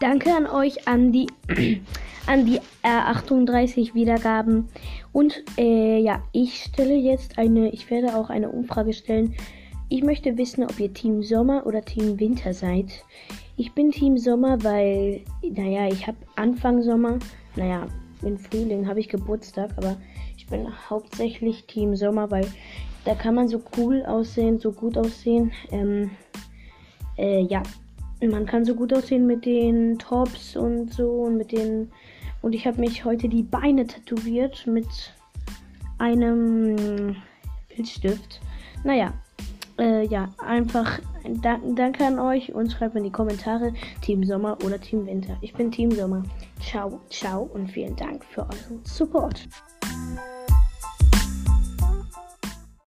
danke an euch, an die, an die äh, 38 Wiedergaben. Und äh, ja, ich stelle jetzt eine, ich werde auch eine Umfrage stellen. Ich möchte wissen, ob ihr Team Sommer oder Team Winter seid. Ich bin Team Sommer, weil, naja, ich habe Anfang Sommer, naja, im Frühling habe ich Geburtstag, aber ich bin hauptsächlich Team Sommer, weil da kann man so cool aussehen, so gut aussehen. Ähm, äh, ja, man kann so gut aussehen mit den Tops und so und mit den. Und ich habe mich heute die Beine tätowiert mit einem Filzstift. Naja, äh, ja, einfach dank, danke an euch und schreibt in die Kommentare Team Sommer oder Team Winter. Ich bin Team Sommer. Ciao, ciao und vielen Dank für euren Support.